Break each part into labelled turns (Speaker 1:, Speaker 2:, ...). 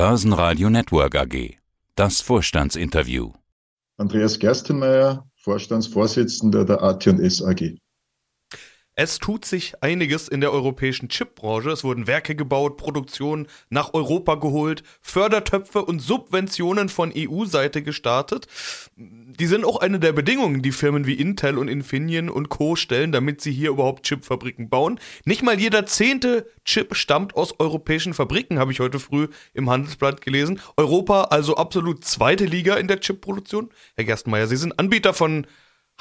Speaker 1: Börsenradio Network AG. Das Vorstandsinterview.
Speaker 2: Andreas Gerstenmeier, Vorstandsvorsitzender der AT&S AG.
Speaker 3: Es tut sich einiges in der europäischen Chipbranche. Es wurden Werke gebaut, Produktion nach Europa geholt, Fördertöpfe und Subventionen von EU-Seite gestartet. Die sind auch eine der Bedingungen, die Firmen wie Intel und Infineon und Co. stellen, damit sie hier überhaupt Chipfabriken bauen. Nicht mal jeder zehnte Chip stammt aus europäischen Fabriken, habe ich heute früh im Handelsblatt gelesen. Europa also absolut zweite Liga in der Chipproduktion. Herr Gerstenmeier, Sie sind Anbieter von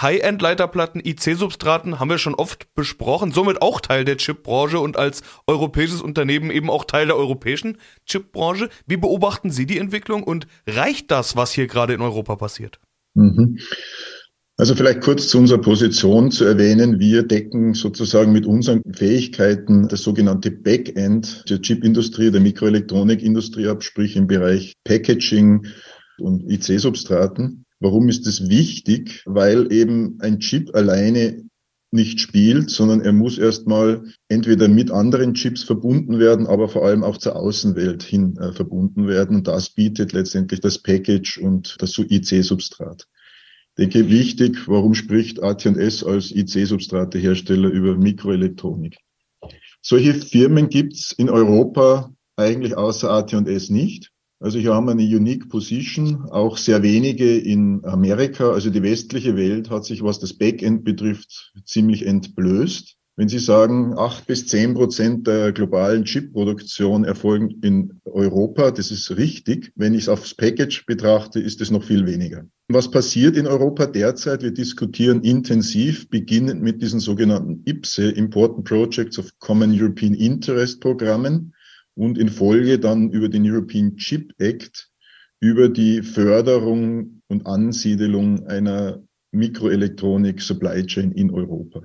Speaker 3: High-End-Leiterplatten, IC-Substraten haben wir schon oft besprochen, somit auch Teil der Chipbranche und als europäisches Unternehmen eben auch Teil der europäischen Chipbranche. Wie beobachten Sie die Entwicklung und reicht das, was hier gerade in Europa passiert?
Speaker 2: Mhm. Also vielleicht kurz zu unserer Position zu erwähnen. Wir decken sozusagen mit unseren Fähigkeiten das sogenannte Backend der Chipindustrie, der Mikroelektronikindustrie ab, sprich im Bereich Packaging und IC-Substraten. Warum ist es wichtig? Weil eben ein Chip alleine nicht spielt, sondern er muss erstmal entweder mit anderen Chips verbunden werden, aber vor allem auch zur Außenwelt hin äh, verbunden werden. Und das bietet letztendlich das Package und das IC-Substrat. Denke, wichtig, warum spricht AT&S als IC-Substratehersteller über Mikroelektronik? Solche Firmen gibt's in Europa eigentlich außer AT&S nicht. Also hier haben wir eine unique Position, auch sehr wenige in Amerika. Also die westliche Welt hat sich, was das Backend betrifft, ziemlich entblößt. Wenn Sie sagen, acht bis zehn Prozent der globalen Chipproduktion erfolgen in Europa, das ist richtig. Wenn ich es aufs Package betrachte, ist es noch viel weniger. Was passiert in Europa derzeit? Wir diskutieren intensiv, beginnend mit diesen sogenannten IPSE, Important Projects of Common European Interest Programmen und in Folge dann über den European Chip Act über die Förderung und Ansiedelung einer Mikroelektronik Supply Chain in Europa.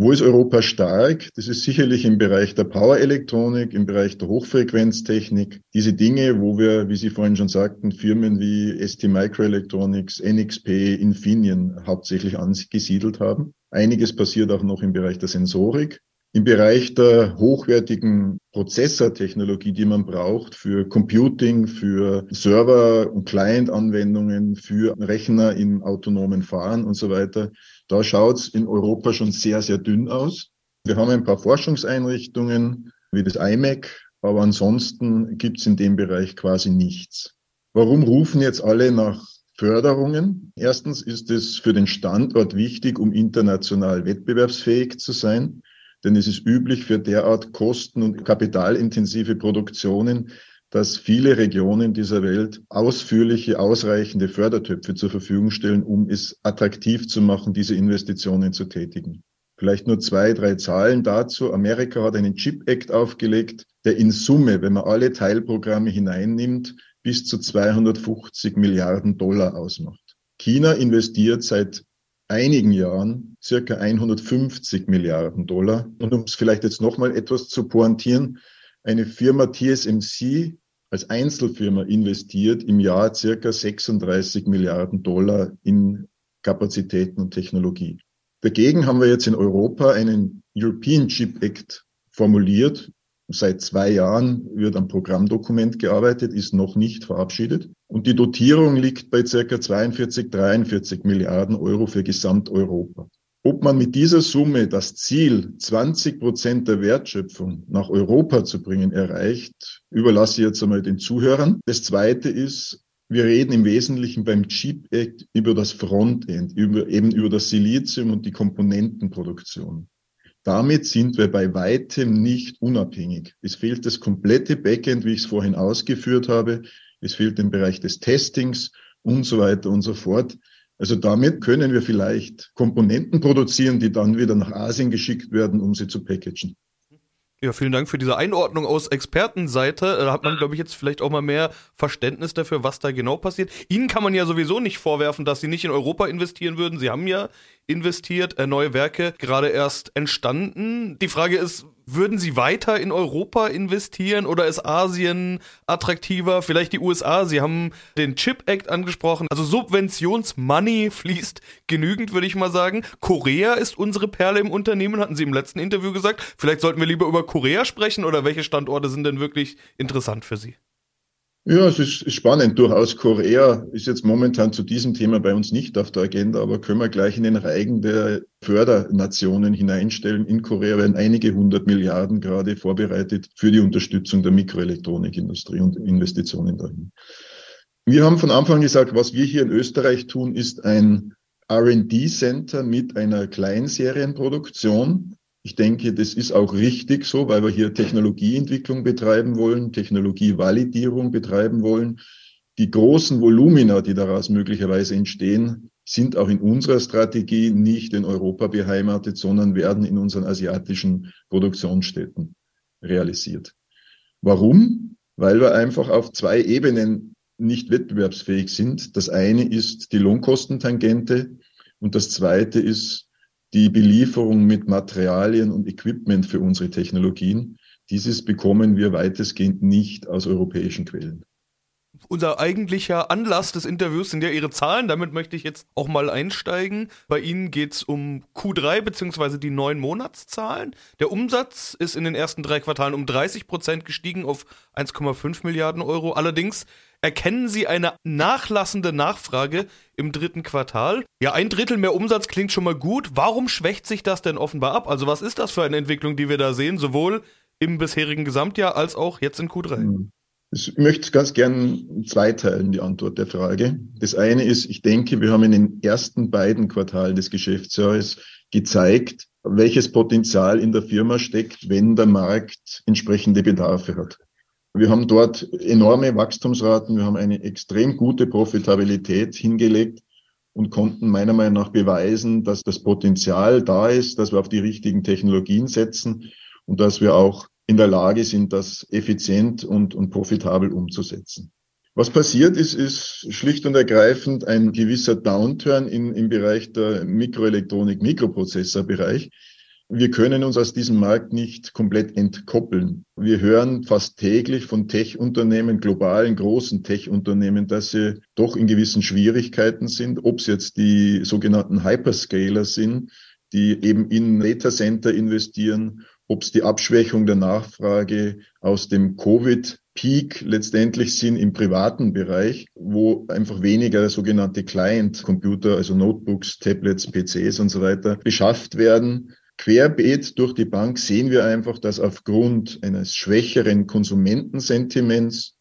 Speaker 2: Wo ist Europa stark? Das ist sicherlich im Bereich der Power-Elektronik, im Bereich der Hochfrequenztechnik. Diese Dinge, wo wir, wie Sie vorhin schon sagten, Firmen wie ST Microelectronics, NXP, Infineon hauptsächlich angesiedelt haben. Einiges passiert auch noch im Bereich der Sensorik. Im Bereich der hochwertigen Prozessortechnologie, die man braucht für Computing, für Server- und Client-Anwendungen, für Rechner im autonomen Fahren und so weiter, da schaut's in Europa schon sehr, sehr dünn aus. Wir haben ein paar Forschungseinrichtungen wie das IMEC, aber ansonsten gibt's in dem Bereich quasi nichts. Warum rufen jetzt alle nach Förderungen? Erstens ist es für den Standort wichtig, um international wettbewerbsfähig zu sein. Denn es ist üblich für derart kosten- und kapitalintensive Produktionen, dass viele Regionen dieser Welt ausführliche, ausreichende Fördertöpfe zur Verfügung stellen, um es attraktiv zu machen, diese Investitionen zu tätigen. Vielleicht nur zwei, drei Zahlen dazu. Amerika hat einen Chip Act aufgelegt, der in Summe, wenn man alle Teilprogramme hineinnimmt, bis zu 250 Milliarden Dollar ausmacht. China investiert seit einigen Jahren circa 150 Milliarden Dollar. Und um es vielleicht jetzt nochmal etwas zu pointieren, eine Firma TSMC als Einzelfirma investiert im Jahr circa 36 Milliarden Dollar in Kapazitäten und Technologie. Dagegen haben wir jetzt in Europa einen European Chip Act formuliert, Seit zwei Jahren wird am Programmdokument gearbeitet, ist noch nicht verabschiedet. Und die Dotierung liegt bei circa 42, 43 Milliarden Euro für Gesamteuropa. Ob man mit dieser Summe das Ziel, 20 Prozent der Wertschöpfung nach Europa zu bringen, erreicht, überlasse ich jetzt einmal den Zuhörern. Das Zweite ist, wir reden im Wesentlichen beim Chip Act über das Frontend, über, eben über das Silizium und die Komponentenproduktion. Damit sind wir bei weitem nicht unabhängig. Es fehlt das komplette Backend, wie ich es vorhin ausgeführt habe. Es fehlt im Bereich des Testings und so weiter und so fort. Also damit können wir vielleicht Komponenten produzieren, die dann wieder nach Asien geschickt werden, um sie zu packagen.
Speaker 3: Ja, vielen Dank für diese Einordnung aus Expertenseite. Da hat man, glaube ich, jetzt vielleicht auch mal mehr Verständnis dafür, was da genau passiert. Ihnen kann man ja sowieso nicht vorwerfen, dass Sie nicht in Europa investieren würden. Sie haben ja investiert, äh, neue Werke gerade erst entstanden. Die Frage ist, würden Sie weiter in Europa investieren oder ist Asien attraktiver? Vielleicht die USA. Sie haben den Chip Act angesprochen. Also Subventionsmoney fließt genügend, würde ich mal sagen. Korea ist unsere Perle im Unternehmen, hatten Sie im letzten Interview gesagt. Vielleicht sollten wir lieber über Korea sprechen oder welche Standorte sind denn wirklich interessant für Sie?
Speaker 2: Ja, es ist spannend. Durchaus Korea ist jetzt momentan zu diesem Thema bei uns nicht auf der Agenda, aber können wir gleich in den Reigen der Fördernationen hineinstellen. In Korea werden einige hundert Milliarden gerade vorbereitet für die Unterstützung der Mikroelektronikindustrie und Investitionen dahin. Wir haben von Anfang gesagt, was wir hier in Österreich tun, ist ein R&D-Center mit einer Kleinserienproduktion ich denke, das ist auch richtig so, weil wir hier Technologieentwicklung betreiben wollen, Technologievalidierung betreiben wollen. Die großen Volumina, die daraus möglicherweise entstehen, sind auch in unserer Strategie nicht in Europa beheimatet, sondern werden in unseren asiatischen Produktionsstätten realisiert. Warum? Weil wir einfach auf zwei Ebenen nicht wettbewerbsfähig sind. Das eine ist die Lohnkostentangente und das zweite ist die Belieferung mit Materialien und Equipment für unsere Technologien. Dieses bekommen wir weitestgehend nicht aus europäischen Quellen.
Speaker 3: Unser eigentlicher Anlass des Interviews sind ja Ihre Zahlen. Damit möchte ich jetzt auch mal einsteigen. Bei Ihnen geht es um Q3 bzw. die neun Monatszahlen. Der Umsatz ist in den ersten drei Quartalen um 30 Prozent gestiegen auf 1,5 Milliarden Euro. Allerdings erkennen Sie eine nachlassende Nachfrage im dritten Quartal. Ja, ein Drittel mehr Umsatz klingt schon mal gut. Warum schwächt sich das denn offenbar ab? Also was ist das für eine Entwicklung, die wir da sehen, sowohl im bisherigen Gesamtjahr als auch jetzt in Q3?
Speaker 2: Hm. Ich möchte ganz gern zweiteilen, die Antwort der Frage. Das eine ist, ich denke, wir haben in den ersten beiden Quartalen des Geschäftsjahres gezeigt, welches Potenzial in der Firma steckt, wenn der Markt entsprechende Bedarfe hat. Wir haben dort enorme Wachstumsraten, wir haben eine extrem gute Profitabilität hingelegt und konnten meiner Meinung nach beweisen, dass das Potenzial da ist, dass wir auf die richtigen Technologien setzen und dass wir auch in der Lage sind, das effizient und, und profitabel umzusetzen. Was passiert ist, ist schlicht und ergreifend ein gewisser Downturn in, im Bereich der Mikroelektronik, Mikroprozessorbereich. Wir können uns aus diesem Markt nicht komplett entkoppeln. Wir hören fast täglich von Tech-Unternehmen, globalen großen Tech-Unternehmen, dass sie doch in gewissen Schwierigkeiten sind, ob es jetzt die sogenannten Hyperscaler sind, die eben in Data Center investieren, ob es die Abschwächung der Nachfrage aus dem Covid Peak letztendlich sind im privaten Bereich, wo einfach weniger sogenannte Client-Computer, also Notebooks, Tablets, PCs und so weiter beschafft werden querbeet durch die Bank sehen wir einfach, dass aufgrund eines schwächeren Konsumentensentiments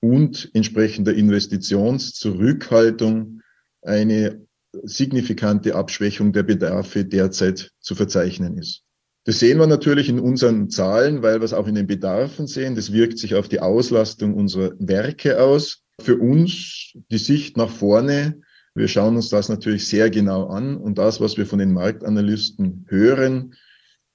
Speaker 2: und entsprechender Investitionszurückhaltung eine signifikante Abschwächung der Bedarfe derzeit zu verzeichnen ist. Das sehen wir natürlich in unseren Zahlen, weil wir es auch in den Bedarfen sehen. Das wirkt sich auf die Auslastung unserer Werke aus. Für uns die Sicht nach vorne wir schauen uns das natürlich sehr genau an und das, was wir von den Marktanalysten hören,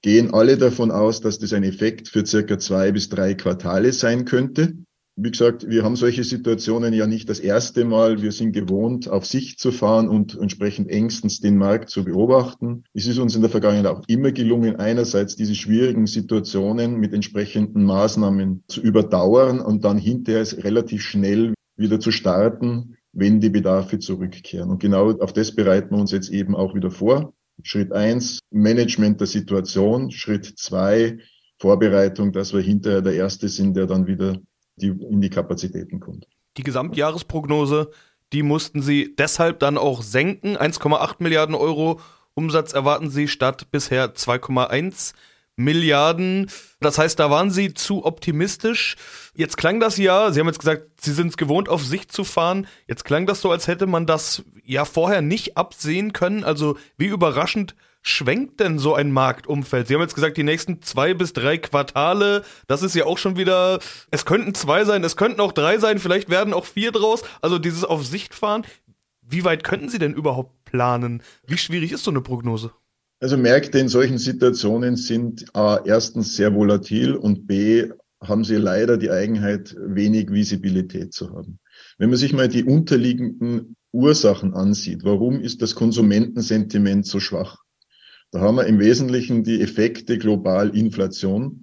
Speaker 2: gehen alle davon aus, dass das ein Effekt für circa zwei bis drei Quartale sein könnte. Wie gesagt, wir haben solche Situationen ja nicht das erste Mal. Wir sind gewohnt, auf Sicht zu fahren und entsprechend engstens den Markt zu beobachten. Es ist uns in der Vergangenheit auch immer gelungen, einerseits diese schwierigen Situationen mit entsprechenden Maßnahmen zu überdauern und dann hinterher relativ schnell wieder zu starten, wenn die Bedarfe zurückkehren. Und genau auf das bereiten wir uns jetzt eben auch wieder vor. Schritt eins, Management der Situation. Schritt zwei, Vorbereitung, dass wir hinterher der Erste sind, der dann wieder die, in die Kapazitäten kommt.
Speaker 3: Die Gesamtjahresprognose, die mussten Sie deshalb dann auch senken. 1,8 Milliarden Euro Umsatz erwarten Sie statt bisher 2,1 Milliarden. Das heißt, da waren Sie zu optimistisch. Jetzt klang das ja, Sie haben jetzt gesagt, Sie sind es gewohnt, auf Sicht zu fahren. Jetzt klang das so, als hätte man das ja vorher nicht absehen können. Also wie überraschend schwenkt denn so ein Marktumfeld? Sie haben jetzt gesagt, die nächsten zwei bis drei Quartale, das ist ja auch schon wieder, es könnten zwei sein, es könnten auch drei sein, vielleicht werden auch vier draus. Also dieses auf Sicht fahren. Wie weit könnten Sie denn überhaupt planen? Wie schwierig ist so eine Prognose?
Speaker 2: Also Märkte in solchen Situationen sind A, erstens sehr volatil und B, haben sie leider die Eigenheit, wenig Visibilität zu haben. Wenn man sich mal die unterliegenden Ursachen ansieht, warum ist das Konsumentensentiment so schwach? Da haben wir im Wesentlichen die Effekte global Inflation,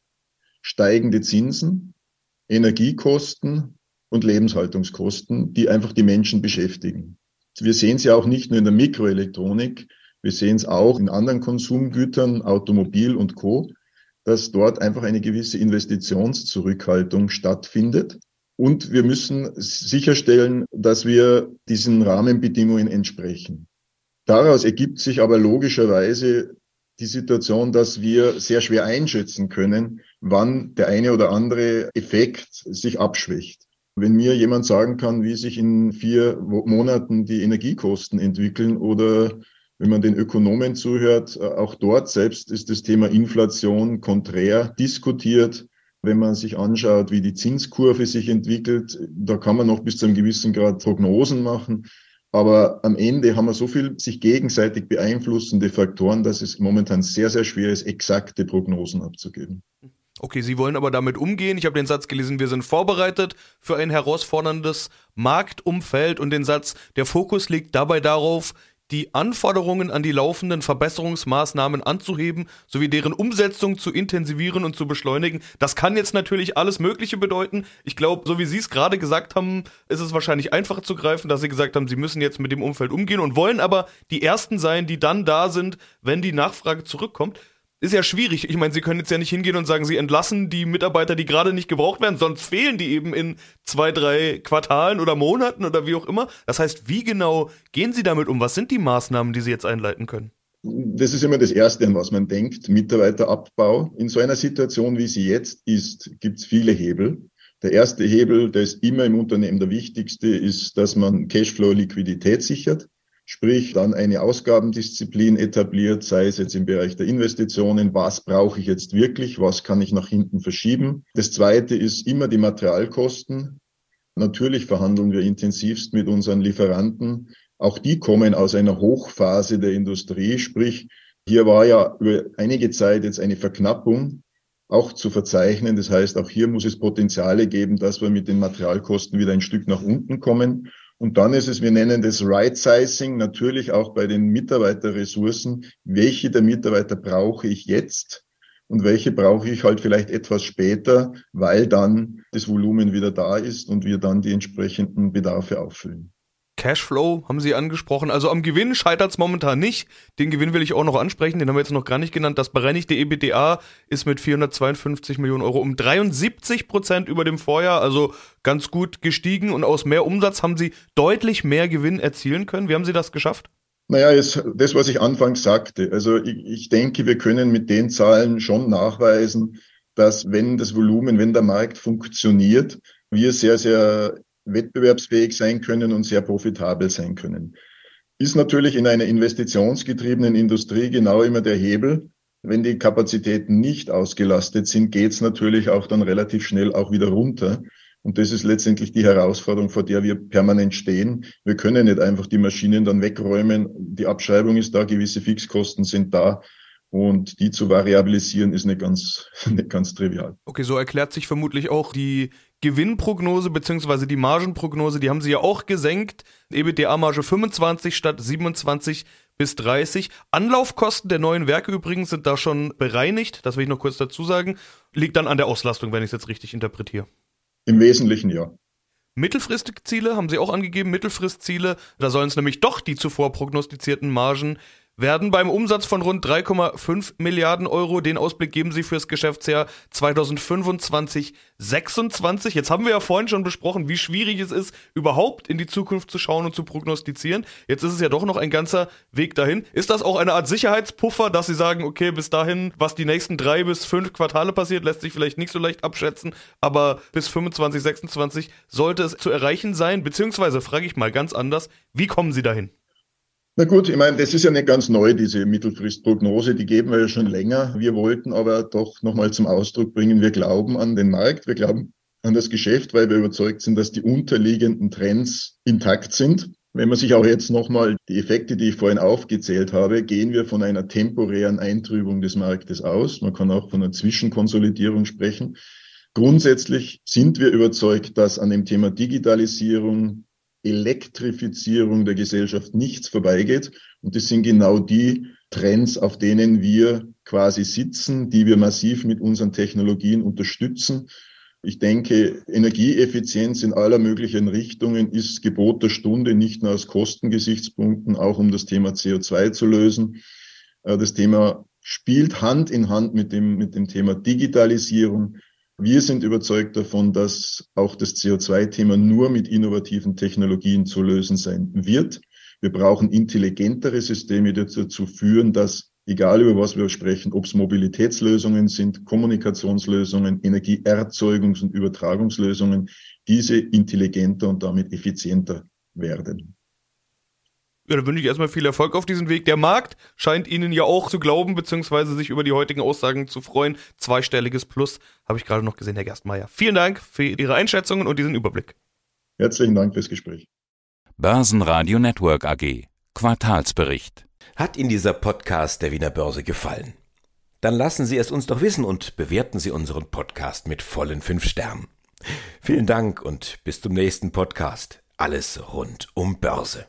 Speaker 2: steigende Zinsen, Energiekosten und Lebenshaltungskosten, die einfach die Menschen beschäftigen. Wir sehen sie auch nicht nur in der Mikroelektronik, wir sehen es auch in anderen Konsumgütern, Automobil und Co., dass dort einfach eine gewisse Investitionszurückhaltung stattfindet. Und wir müssen sicherstellen, dass wir diesen Rahmenbedingungen entsprechen. Daraus ergibt sich aber logischerweise die Situation, dass wir sehr schwer einschätzen können, wann der eine oder andere Effekt sich abschwächt. Wenn mir jemand sagen kann, wie sich in vier Monaten die Energiekosten entwickeln oder wenn man den Ökonomen zuhört, auch dort selbst ist das Thema Inflation konträr diskutiert. Wenn man sich anschaut, wie die Zinskurve sich entwickelt, da kann man noch bis zu einem gewissen Grad Prognosen machen. Aber am Ende haben wir so viel sich gegenseitig beeinflussende Faktoren, dass es momentan sehr, sehr schwer ist, exakte Prognosen abzugeben.
Speaker 3: Okay, Sie wollen aber damit umgehen. Ich habe den Satz gelesen, wir sind vorbereitet für ein herausforderndes Marktumfeld und den Satz, der Fokus liegt dabei darauf, die Anforderungen an die laufenden Verbesserungsmaßnahmen anzuheben, sowie deren Umsetzung zu intensivieren und zu beschleunigen. Das kann jetzt natürlich alles Mögliche bedeuten. Ich glaube, so wie Sie es gerade gesagt haben, ist es wahrscheinlich einfacher zu greifen, dass Sie gesagt haben, Sie müssen jetzt mit dem Umfeld umgehen und wollen aber die Ersten sein, die dann da sind, wenn die Nachfrage zurückkommt ist ja schwierig. Ich meine, sie können jetzt ja nicht hingehen und sagen, sie entlassen die Mitarbeiter, die gerade nicht gebraucht werden, sonst fehlen die eben in zwei, drei Quartalen oder Monaten oder wie auch immer. Das heißt, wie genau gehen sie damit um? Was sind die Maßnahmen, die sie jetzt einleiten können?
Speaker 2: Das ist immer das Erste, an was man denkt, Mitarbeiterabbau. In so einer Situation, wie sie jetzt ist, gibt es viele Hebel. Der erste Hebel, der ist immer im Unternehmen der wichtigste, ist, dass man Cashflow-Liquidität sichert sprich dann eine Ausgabendisziplin etabliert, sei es jetzt im Bereich der Investitionen, was brauche ich jetzt wirklich, was kann ich nach hinten verschieben. Das Zweite ist immer die Materialkosten. Natürlich verhandeln wir intensivst mit unseren Lieferanten. Auch die kommen aus einer Hochphase der Industrie, sprich hier war ja über einige Zeit jetzt eine Verknappung auch zu verzeichnen. Das heißt, auch hier muss es Potenziale geben, dass wir mit den Materialkosten wieder ein Stück nach unten kommen. Und dann ist es, wir nennen das Right Sizing, natürlich auch bei den Mitarbeiterressourcen. Welche der Mitarbeiter brauche ich jetzt? Und welche brauche ich halt vielleicht etwas später, weil dann das Volumen wieder da ist und wir dann die entsprechenden Bedarfe auffüllen.
Speaker 3: Cashflow haben Sie angesprochen. Also am Gewinn scheitert es momentan nicht. Den Gewinn will ich auch noch ansprechen, den haben wir jetzt noch gar nicht genannt. Das bereinigte EBDA ist mit 452 Millionen Euro um 73 Prozent über dem Vorjahr, also ganz gut gestiegen. Und aus mehr Umsatz haben Sie deutlich mehr Gewinn erzielen können. Wie haben Sie das geschafft?
Speaker 2: Naja, ist das, was ich anfangs sagte. Also ich, ich denke, wir können mit den Zahlen schon nachweisen, dass wenn das Volumen, wenn der Markt funktioniert, wir sehr, sehr wettbewerbsfähig sein können und sehr profitabel sein können. Ist natürlich in einer investitionsgetriebenen Industrie genau immer der Hebel. Wenn die Kapazitäten nicht ausgelastet sind, geht es natürlich auch dann relativ schnell auch wieder runter. Und das ist letztendlich die Herausforderung, vor der wir permanent stehen. Wir können nicht einfach die Maschinen dann wegräumen. Die Abschreibung ist da, gewisse Fixkosten sind da. Und die zu variabilisieren ist nicht ganz, nicht ganz trivial.
Speaker 3: Okay, so erklärt sich vermutlich auch die Gewinnprognose beziehungsweise die Margenprognose, die haben sie ja auch gesenkt. EBITDA-Marge 25 statt 27 bis 30. Anlaufkosten der neuen Werke übrigens sind da schon bereinigt, das will ich noch kurz dazu sagen. Liegt dann an der Auslastung, wenn ich es jetzt richtig interpretiere.
Speaker 2: Im Wesentlichen ja.
Speaker 3: Mittelfristige Ziele haben Sie auch angegeben, Mittelfristziele. Da sollen es nämlich doch die zuvor prognostizierten Margen werden beim Umsatz von rund 3,5 Milliarden Euro. Den Ausblick geben sie fürs Geschäftsjahr 2025, 26. Jetzt haben wir ja vorhin schon besprochen, wie schwierig es ist, überhaupt in die Zukunft zu schauen und zu prognostizieren. Jetzt ist es ja doch noch ein ganzer Weg dahin. Ist das auch eine Art Sicherheitspuffer, dass sie sagen, okay, bis dahin, was die nächsten drei bis fünf Quartale passiert, lässt sich vielleicht nicht so leicht abschätzen, aber bis 25, 26 sollte es zu erreichen sein? Beziehungsweise frage ich mal ganz anders, wie kommen sie dahin?
Speaker 2: Na gut, ich meine, das ist ja nicht ganz neu, diese Mittelfristprognose, die geben wir ja schon länger. Wir wollten aber doch nochmal zum Ausdruck bringen, wir glauben an den Markt, wir glauben an das Geschäft, weil wir überzeugt sind, dass die unterliegenden Trends intakt sind. Wenn man sich auch jetzt nochmal die Effekte, die ich vorhin aufgezählt habe, gehen wir von einer temporären Eintrübung des Marktes aus. Man kann auch von einer Zwischenkonsolidierung sprechen. Grundsätzlich sind wir überzeugt, dass an dem Thema Digitalisierung, Elektrifizierung der Gesellschaft nichts vorbeigeht. Und das sind genau die Trends, auf denen wir quasi sitzen, die wir massiv mit unseren Technologien unterstützen. Ich denke, Energieeffizienz in aller möglichen Richtungen ist Gebot der Stunde, nicht nur aus Kostengesichtspunkten, auch um das Thema CO2 zu lösen. Äh, das Thema spielt Hand in Hand mit dem, mit dem Thema Digitalisierung. Wir sind überzeugt davon, dass auch das CO2-Thema nur mit innovativen Technologien zu lösen sein wird. Wir brauchen intelligentere Systeme, die dazu führen, dass, egal über was wir sprechen, ob es Mobilitätslösungen sind, Kommunikationslösungen, Energieerzeugungs- und Übertragungslösungen, diese intelligenter und damit effizienter werden.
Speaker 3: Ja, dann wünsche ich erstmal viel Erfolg auf diesem Weg. Der Markt scheint Ihnen ja auch zu glauben, beziehungsweise sich über die heutigen Aussagen zu freuen. Zweistelliges Plus habe ich gerade noch gesehen, Herr Gerstmeier. Vielen Dank für Ihre Einschätzungen und diesen Überblick.
Speaker 2: Herzlichen Dank fürs Gespräch.
Speaker 1: Börsenradio Network AG. Quartalsbericht.
Speaker 4: Hat Ihnen dieser Podcast der Wiener Börse gefallen? Dann lassen Sie es uns doch wissen und bewerten Sie unseren Podcast mit vollen fünf Sternen. Vielen Dank und bis zum nächsten Podcast. Alles rund um Börse.